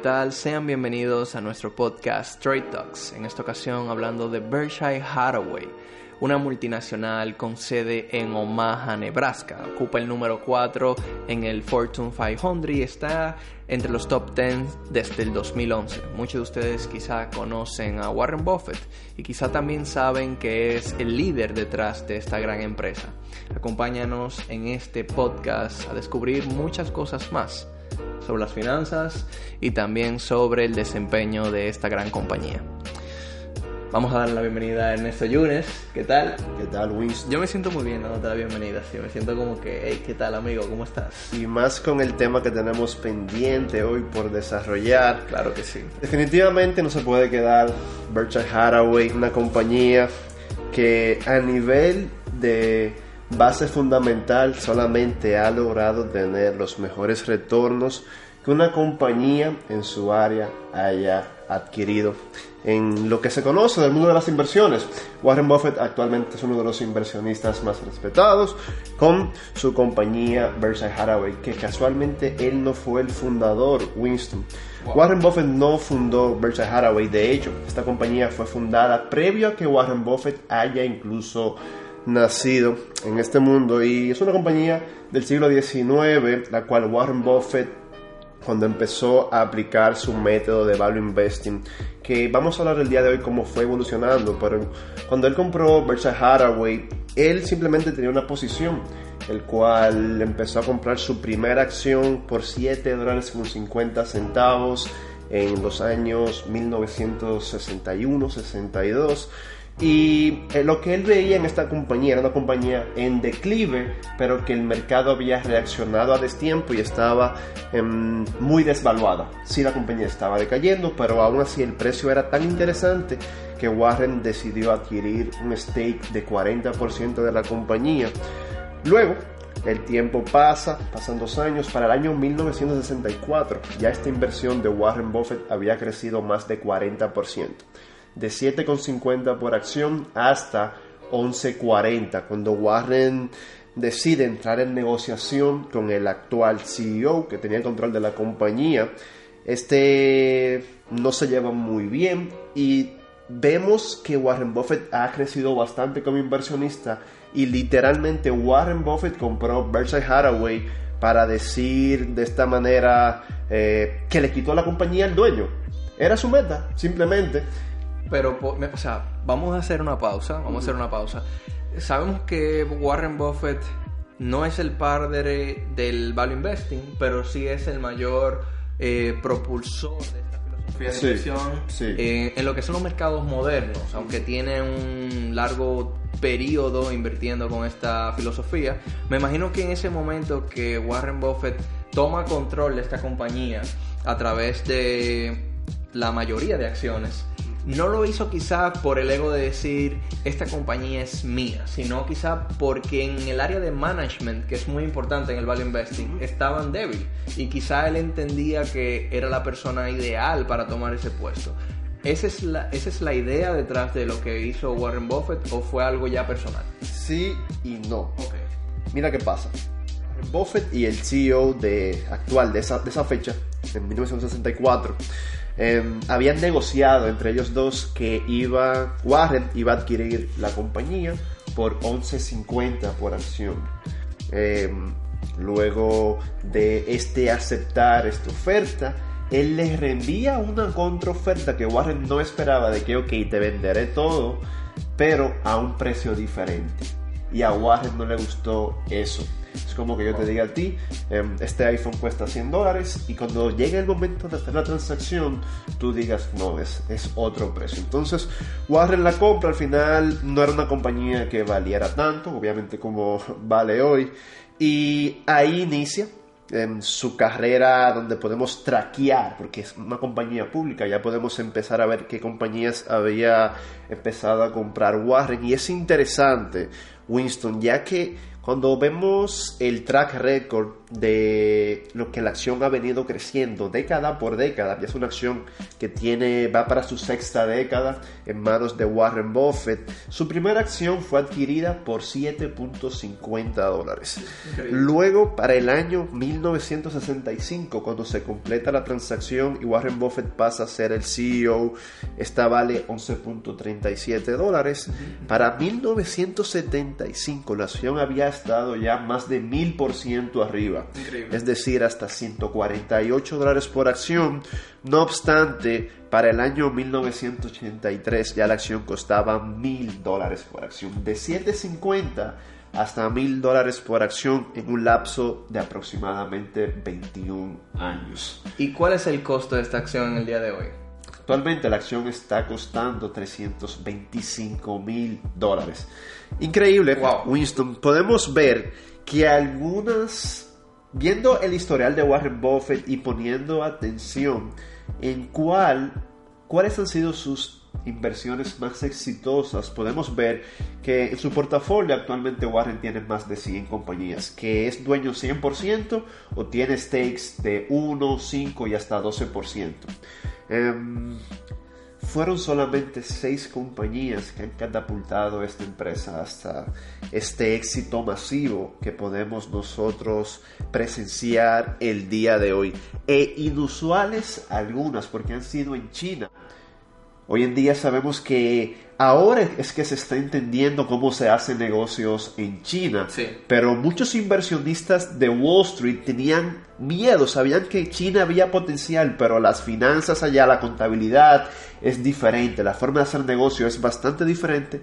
Hola, ¿qué tal? Sean bienvenidos a nuestro podcast Trade Talks, en esta ocasión hablando de Berkshire Hathaway, una multinacional con sede en Omaha, Nebraska. Ocupa el número 4 en el Fortune 500 y está entre los top 10 desde el 2011. Muchos de ustedes quizá conocen a Warren Buffett y quizá también saben que es el líder detrás de esta gran empresa. Acompáñanos en este podcast a descubrir muchas cosas más sobre las finanzas y también sobre el desempeño de esta gran compañía. Vamos a darle la bienvenida a Ernesto Yunes. ¿Qué tal? ¿Qué tal, Winston? Yo me siento muy bien dándote la bienvenida, sí. Me siento como que, hey, ¿qué tal, amigo? ¿Cómo estás? Y más con el tema que tenemos pendiente hoy por desarrollar. Claro que sí. Definitivamente no se puede quedar Berkshire Hathaway, una compañía que a nivel de base fundamental solamente ha logrado tener los mejores retornos que una compañía en su área haya adquirido en lo que se conoce del mundo de las inversiones. Warren Buffett actualmente es uno de los inversionistas más respetados con su compañía Berkshire Hathaway, que casualmente él no fue el fundador, Winston. Warren Buffett no fundó Berkshire Hathaway, de hecho, esta compañía fue fundada previo a que Warren Buffett haya incluso nacido en este mundo y es una compañía del siglo XIX, la cual Warren Buffett cuando empezó a aplicar su método de value investing, que vamos a hablar el día de hoy cómo fue evolucionando, pero cuando él compró Berkshire Hathaway, él simplemente tenía una posición, el cual empezó a comprar su primera acción por 7 dólares con 50 centavos en los años 1961-62 y eh, lo que él veía en esta compañía era una compañía en declive, pero que el mercado había reaccionado a destiempo y estaba em, muy desvaluada. Sí, la compañía estaba decayendo, pero aún así el precio era tan interesante que Warren decidió adquirir un stake de 40% de la compañía. Luego, el tiempo pasa, pasan dos años, para el año 1964 ya esta inversión de Warren Buffett había crecido más de 40% de 7,50 por acción hasta 11,40 cuando Warren decide entrar en negociación con el actual CEO que tenía el control de la compañía. Este no se lleva muy bien y vemos que Warren Buffett ha crecido bastante como inversionista y literalmente Warren Buffett compró Berkshire Hathaway para decir de esta manera eh, que le quitó la compañía al dueño. Era su meta, simplemente. Pero, o sea, vamos a hacer una pausa, vamos a hacer una pausa. Sabemos que Warren Buffett no es el padre del value investing, pero sí es el mayor eh, propulsor de esta filosofía de inversión eh, en lo que son los mercados modernos, aunque tiene un largo periodo invirtiendo con esta filosofía. Me imagino que en ese momento que Warren Buffett toma control de esta compañía a través de la mayoría de acciones, no lo hizo quizá por el ego de decir esta compañía es mía, sino quizá porque en el área de management, que es muy importante en el value investing, estaban débil y quizá él entendía que era la persona ideal para tomar ese puesto. ¿Esa es, la, ¿Esa es la idea detrás de lo que hizo Warren Buffett o fue algo ya personal? Sí y no. Mira qué pasa. Buffett y el CEO de, actual de esa, de esa fecha, en 1964, Em, habían negociado entre ellos dos que iba Warren iba a adquirir la compañía por 11.50 por acción. Em, luego de este aceptar esta oferta, él le reenvía una contraoferta que Warren no esperaba de que, ok, te venderé todo, pero a un precio diferente. Y a Warren no le gustó eso. Es como que yo te diga a ti, em, este iPhone cuesta 100 dólares y cuando llegue el momento de hacer la transacción, tú digas, no, es, es otro precio. Entonces, Warren la compra, al final no era una compañía que valiera tanto, obviamente como vale hoy, y ahí inicia en su carrera donde podemos traquear, porque es una compañía pública, ya podemos empezar a ver qué compañías había empezado a comprar Warren. Y es interesante, Winston, ya que cuando vemos el track record de lo que la acción ha venido creciendo década por década. Y es una acción que tiene, va para su sexta década en manos de Warren Buffett. Su primera acción fue adquirida por 7.50 dólares. Luego, para el año 1965, cuando se completa la transacción y Warren Buffett pasa a ser el CEO, esta vale 11.37 dólares. Para 1975, la acción había estado ya más de 1000% arriba. Es decir, hasta 148 dólares por acción. No obstante, para el año 1983 ya la acción costaba 1000 dólares por acción. De 750 hasta 1000 dólares por acción en un lapso de aproximadamente 21 años. ¿Y cuál es el costo de esta acción en el día de hoy? Actualmente la acción está costando 325 mil dólares. Increíble, Winston. Podemos ver que algunas viendo el historial de Warren Buffett y poniendo atención en cuál, cuáles han sido sus inversiones más exitosas, podemos ver que en su portafolio actualmente Warren tiene más de 100 compañías, que es dueño 100% o tiene stakes de 1, 5 y hasta 12% fueron solamente seis compañías que han catapultado esta empresa hasta este éxito masivo que podemos nosotros presenciar el día de hoy. E inusuales algunas porque han sido en China. Hoy en día sabemos que Ahora es que se está entendiendo cómo se hacen negocios en China. Pero muchos inversionistas de Wall Street tenían miedo, sabían que China había potencial, pero las finanzas allá, la contabilidad es diferente, la forma de hacer negocio es bastante diferente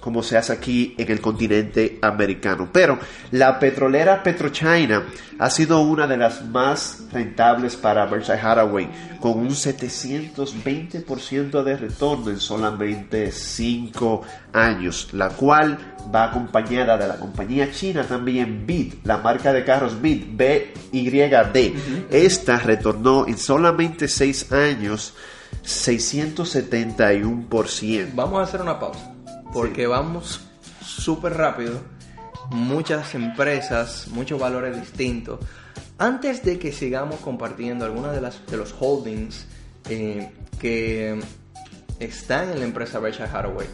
como se hace aquí en el continente americano. Pero la petrolera PetroChina ha sido una de las más rentables para Berkshire Hathaway, con un 720% de retorno en solamente 5 años, la cual va acompañada de la compañía china también BID, la marca de carros BID, BYD. Esta retornó en solamente 6 años 671%. Vamos a hacer una pausa porque vamos súper rápido, muchas empresas, muchos valores distintos. Antes de que sigamos compartiendo algunos de, las, de los holdings eh, que están en la empresa Berkshire Hathaway,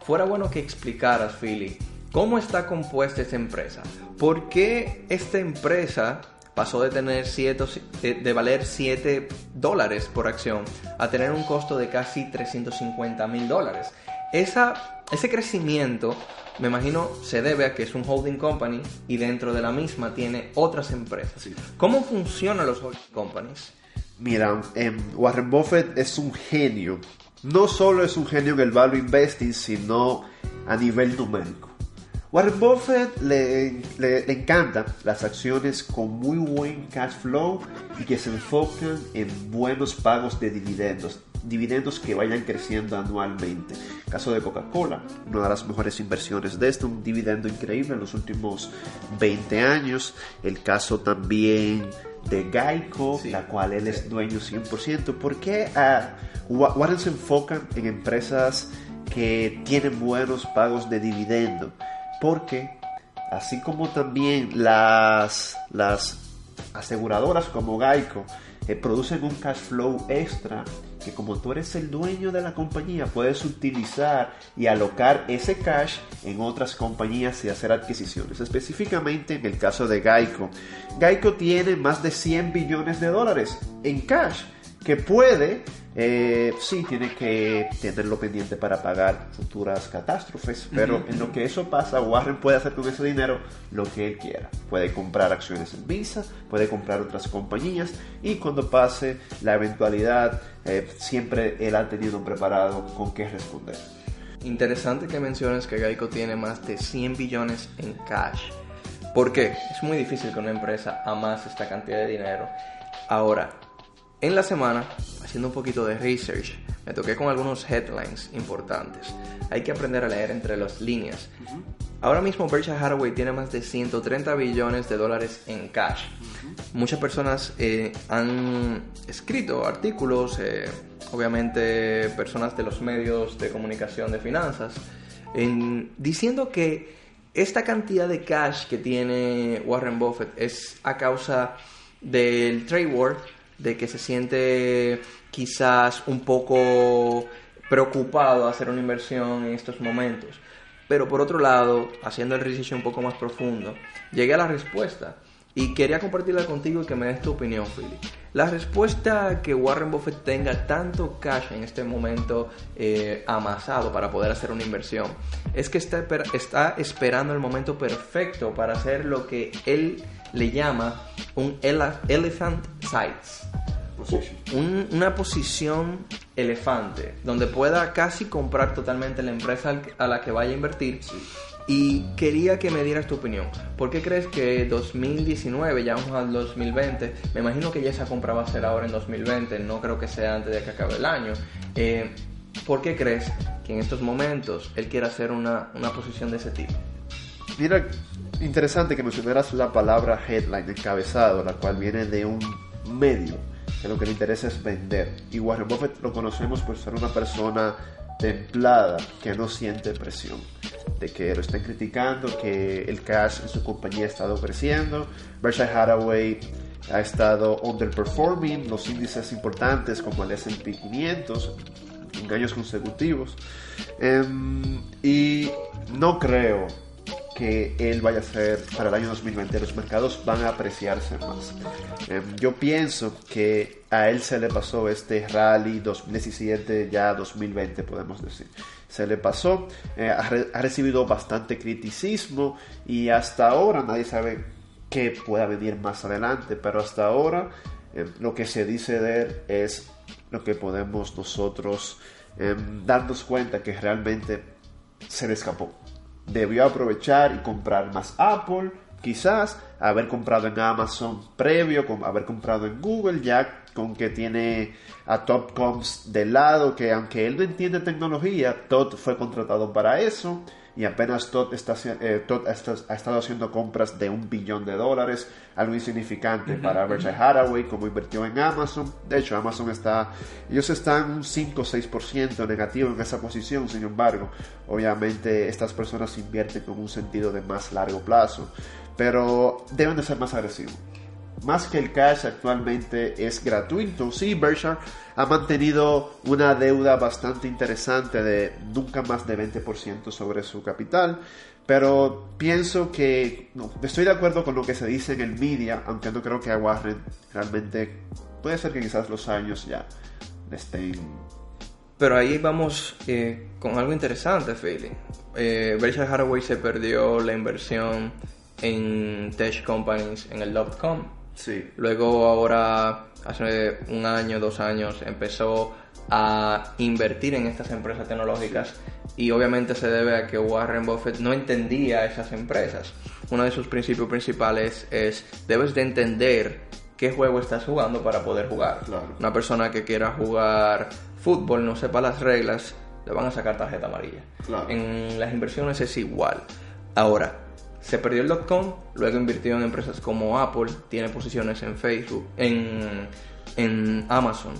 fuera bueno que explicaras, Philly, cómo está compuesta esta empresa. ¿Por qué esta empresa pasó de tener de valer 7 dólares por acción a tener un costo de casi 350 mil dólares? Esa, ese crecimiento, me imagino, se debe a que es un holding company y dentro de la misma tiene otras empresas. ¿Cómo funcionan los holding companies? Mira, em, Warren Buffett es un genio. No solo es un genio en el value investing, sino a nivel numérico. Warren Buffett le, le, encantan las acciones con muy buen cash flow y que se enfocan en buenos pagos de dividendos dividendos que vayan creciendo anualmente. Caso de Coca-Cola, una de las mejores inversiones de esto, un dividendo increíble en los últimos 20 años. El caso también de Geico, la cual él es dueño 100%. ¿Por qué uh, Warren se enfoca en empresas que tienen buenos pagos de dividendo? Porque así como también las, las aseguradoras como Geico eh, producen un cash flow extra que como tú eres el dueño de la compañía puedes utilizar y alocar ese cash en otras compañías y hacer adquisiciones. Específicamente en el caso de Geico. Geico tiene más de 100 billones de dólares en cash que puede, eh, sí, tiene que tenerlo pendiente para pagar futuras catástrofes, pero en lo que eso pasa, Warren puede hacer con ese dinero lo que él quiera. Puede comprar acciones en Visa, puede comprar otras compañías y cuando pase la eventualidad, eh, siempre él ha tenido preparado con qué responder. Interesante que menciones que Geico tiene más de 100 billones en cash. ¿Por qué? Es muy difícil que una empresa amase esta cantidad de dinero. Ahora, en la semana, haciendo un poquito de research, me toqué con algunos headlines importantes. Hay que aprender a leer entre las líneas. Ahora mismo Berkshire Hathaway tiene más de 130 billones de dólares en cash. Muchas personas eh, han escrito artículos, eh, obviamente personas de los medios de comunicación de finanzas, diciendo que esta cantidad de cash que tiene Warren Buffett es a causa del trade war, de que se siente quizás un poco preocupado a hacer una inversión en estos momentos. Pero por otro lado, haciendo el research un poco más profundo, llegué a la respuesta y quería compartirla contigo y que me des tu opinión, Philip. La respuesta que Warren Buffett tenga tanto cash en este momento eh, amasado para poder hacer una inversión es que está, está esperando el momento perfecto para hacer lo que él le llama un elephant size. una posición elefante, donde pueda casi comprar totalmente la empresa a la que vaya a invertir y quería que me dieras tu opinión. ¿Por qué crees que 2019, ya vamos al 2020, me imagino que ya esa compra va a ser ahora en 2020, no creo que sea antes de que acabe el año. Eh, ¿Por qué crees que en estos momentos él quiere hacer una, una posición de ese tipo? Mira, interesante que mencionaras la palabra headline, encabezado, la cual viene de un medio que lo que le interesa es vender. Y Warren Buffett lo conocemos por ser una persona templada que no siente presión de que lo estén criticando, que el cash en su compañía ha estado creciendo. Berkshire Hathaway ha estado underperforming los índices importantes como el S&P 500 en años consecutivos. Em, y no creo que él vaya a ser para el año 2020. Los mercados van a apreciarse más. Em, yo pienso que a él se le pasó este rally 2017, ya 2020 podemos decir. Se le pasó, eh, ha, recibido bastante criticismo y hasta ahora nadie sabe qué pueda venir más adelante, pero hasta ahora em, lo que se dice de él es lo que podemos nosotros em, darnos cuenta que realmente se le escapó debió aprovechar y comprar más Apple, quizás haber comprado en Amazon previo, haber comprado en Google, ya con que tiene a Topcoms de lado, que aunque él no entiende tecnología, Todd fue contratado para eso y apenas Todd, está, eh, ha estado haciendo compras de un billón de dólares, algo insignificante para Berkshire Hathaway, como invirtió en Amazon. De hecho, Amazon está, ellos están un 5 o 6% negativo en esa posición, sin embargo, obviamente estas personas invierten con un sentido de más largo plazo, pero deben de ser más agresivos más que el cash actualmente es gratuito. Sí, Berkshire ha mantenido una deuda bastante interesante de nunca más de 20% sobre su capital, pero pienso que no, estoy de acuerdo con lo que se dice en el media, aunque no creo que a Warren realmente puede ser que quizás los años ya estén pero ahí vamos eh, con algo interesante, Philly. Eh, Berkshire Hathaway se perdió la inversión en tech companies en el dot-com Sí. Luego ahora, hace un año, dos años, empezó a invertir en estas empresas tecnológicas y obviamente se debe a que Warren Buffett no entendía esas empresas. Uno de sus principios principales es debes de entender qué juego estás jugando para poder jugar. Una persona que quiera jugar fútbol, no sepa las reglas, le van a sacar tarjeta amarilla. En las inversiones es igual. Ahora, se perdió el dot-com, luego invirtió en empresas como Apple, tiene posiciones en Facebook, en, en Amazon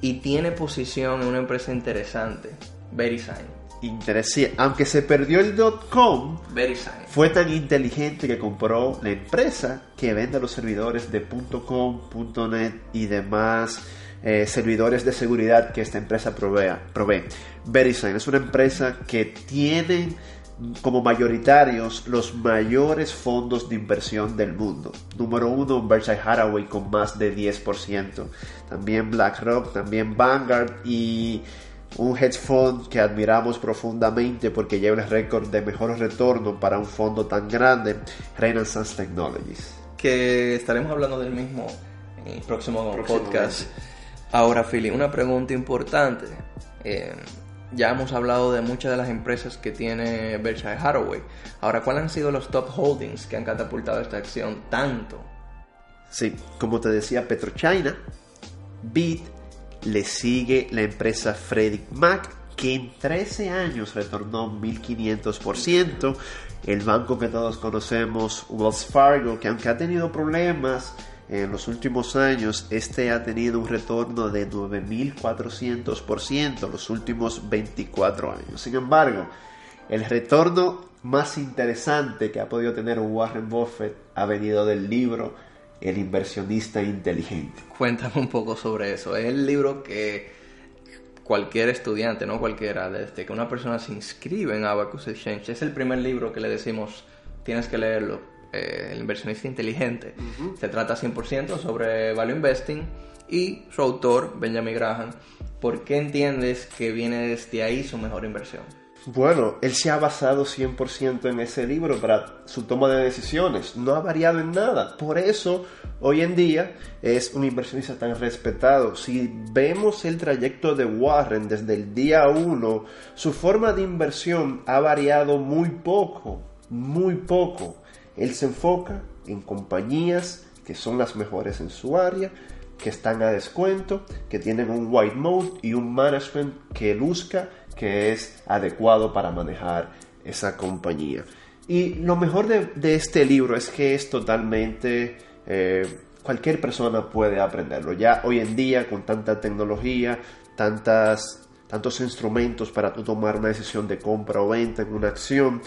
y tiene posición en una empresa interesante, VeriSign. Interesante. Aunque se perdió el .com, fue tan inteligente que compró la empresa que vende los servidores de .com, .net y demás eh, servidores de seguridad que esta empresa provee. provee. VeriSign es una empresa que tiene como mayoritarios los mayores fondos de inversión del mundo. Número uno, Berkshire Hathaway con más de 10%. También BlackRock, también Vanguard y un hedge fund que admiramos profundamente porque lleva el récord de mejor retorno para un fondo tan grande, Renaissance Technologies. Que estaremos hablando del mismo en el próximo podcast. Ahora, Philly, una pregunta importante. Eh, ya hemos hablado de muchas de las empresas que tiene Berkshire Hathaway. Ahora, ¿cuáles han sido los top holdings que han catapultado esta acción tanto? Sí, como te decía, PetroChina, Bit, le sigue la empresa Frederick Mac, que en 13 años retornó 1500%. El banco que todos conocemos, Wells Fargo, que aunque ha tenido problemas, en los últimos años, este ha tenido un retorno de 9.400% los últimos 24 años. Sin embargo, el retorno más interesante que ha podido tener Warren Buffett ha venido del libro El inversionista inteligente. Cuéntame un poco sobre eso. Es el libro que cualquier estudiante, no cualquiera, desde que una persona se inscribe en Abacus Exchange, es el primer libro que le decimos, tienes que leerlo, eh, El inversionista inteligente. Se trata 100% sobre value investing y su autor, Benjamin Graham, ¿por qué entiendes que viene desde ahí su mejor inversión? Bueno, él se ha basado 100% en ese libro para su toma de decisiones. No ha variado en nada. Por eso, hoy en día, es un inversionista tan respetado. Si vemos el trayecto de Warren desde el día 1, su forma de inversión ha variado muy poco. Muy poco. Él se enfoca en compañías que son las mejores en su área, que están a descuento, que tienen un white mode y un management que luzca que es adecuado para manejar esa compañía. Y lo mejor de, este libro es que es totalmente... Eh, cualquier persona puede aprenderlo. Ya hoy en día, con tanta tecnología, tantas, tantos instrumentos para tomar una decisión de compra o venta en una acción,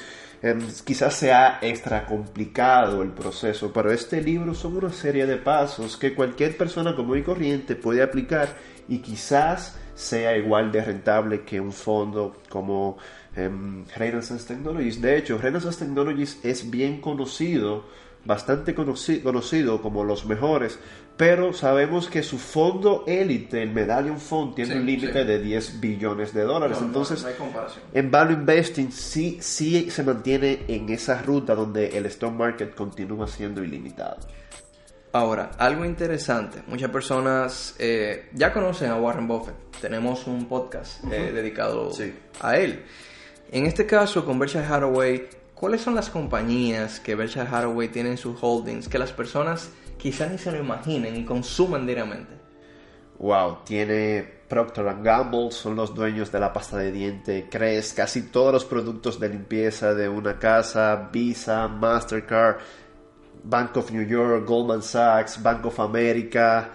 em, quizás sea extra complicado el proceso, pero este libro son una serie de pasos que cualquier persona común y corriente puede aplicar y quizás sea igual de rentable que un fondo como Renaissance Technologies. De hecho, Renaissance Technologies es bien conocido, bastante conocido como los mejores, pero sabemos que su fondo élite, el Medallion Fund, tiene un límite de 10 billones de dólares. Entonces, en Value Investing sí, sí se mantiene en esa ruta donde el stock market continúa siendo ilimitado. Ahora, algo interesante, muchas personas eh, ya conocen a Warren Buffett, tenemos un podcast eh, dedicado a él. En este caso, con Berkshire Hathaway, ¿cuáles son las compañías que Berkshire Hathaway tiene en sus holdings que las personas quizás ni se lo imaginen y consuman diariamente? Wow, tiene Procter Gamble, son los dueños de la pasta de diente, Crest, casi todos los productos de limpieza de una casa, Visa, Mastercard Bank of New York, Goldman Sachs, Bank of America,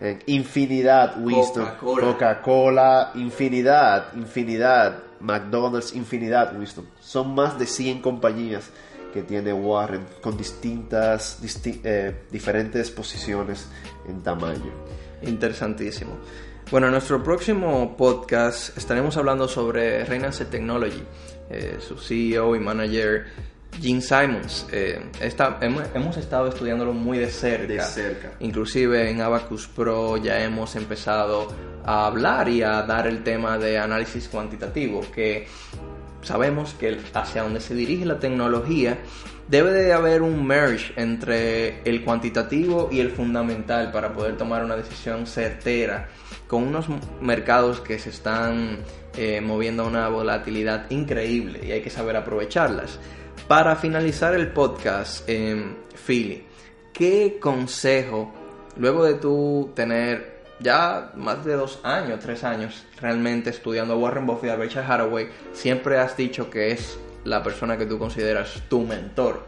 eh, infinidad, Winston, Coca-Cola, infinidad, infinidad, McDonald's, infinidad, Winston. Son más de 100 compañías que tiene Warren con distintas, eh, diferentes posiciones en tamaño. Interesantísimo. Bueno, en nuestro próximo podcast estaremos hablando sobre Reynolds Technology, eh, su CEO y manager Gene Simons. Eh, hemos, estado estudiándolo muy de cerca. cerca. Inclusive en Abacus Pro ya hemos empezado a hablar y a dar el tema de análisis cuantitativo, que sabemos que hacia donde se dirige la tecnología debe de haber un merge entre el cuantitativo y el fundamental para poder tomar una decisión certera con unos mercados que se están eh, moviendo a una volatilidad increíble y hay que saber aprovecharlas. Para finalizar el podcast, eh, Philly, ¿qué consejo, luego de tú tener ya más de dos años, tres años realmente estudiando a Warren Buffett y a Berkshire Hathaway, siempre has dicho que es la persona que tú consideras tu mentor?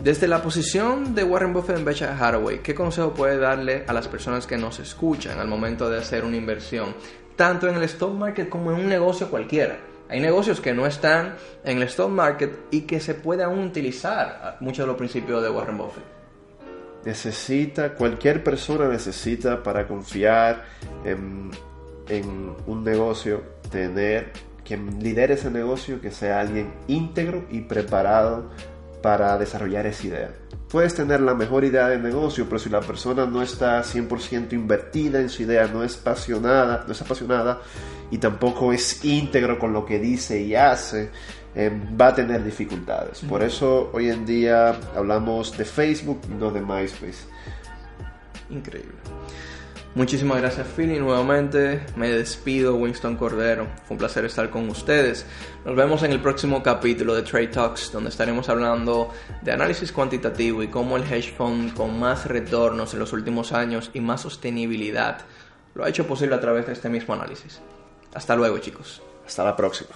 Desde la posición de Warren Buffett en Berkshire Hathaway, ¿qué consejo puede darle a las personas que nos escuchan al momento de hacer una inversión, tanto en el stock market como en un negocio cualquiera? Hay negocios que no están en el stock market y que se puede aún utilizar muchos de los principios de Warren Buffett. Necesita, cualquier persona necesita para confiar en, en un negocio, tener quien lidere ese negocio, que sea alguien íntegro y preparado para desarrollar esa idea. Puedes tener la mejor idea de negocio, pero si la persona no está 100% invertida en su idea, no es apasionada, no es apasionada y tampoco es íntegro con lo que dice y hace, eh, va a tener dificultades. Por eso hoy en día hablamos de Facebook y no de MySpace. Increíble. Muchísimas gracias Philly, nuevamente me despido Winston Cordero, fue un placer estar con ustedes. Nos vemos en el próximo capítulo de Trade Talks donde estaremos hablando de análisis cuantitativo y cómo el hedge fund con más retornos en los últimos años y más sostenibilidad lo ha hecho posible a través de este mismo análisis. Hasta luego chicos. Hasta la próxima.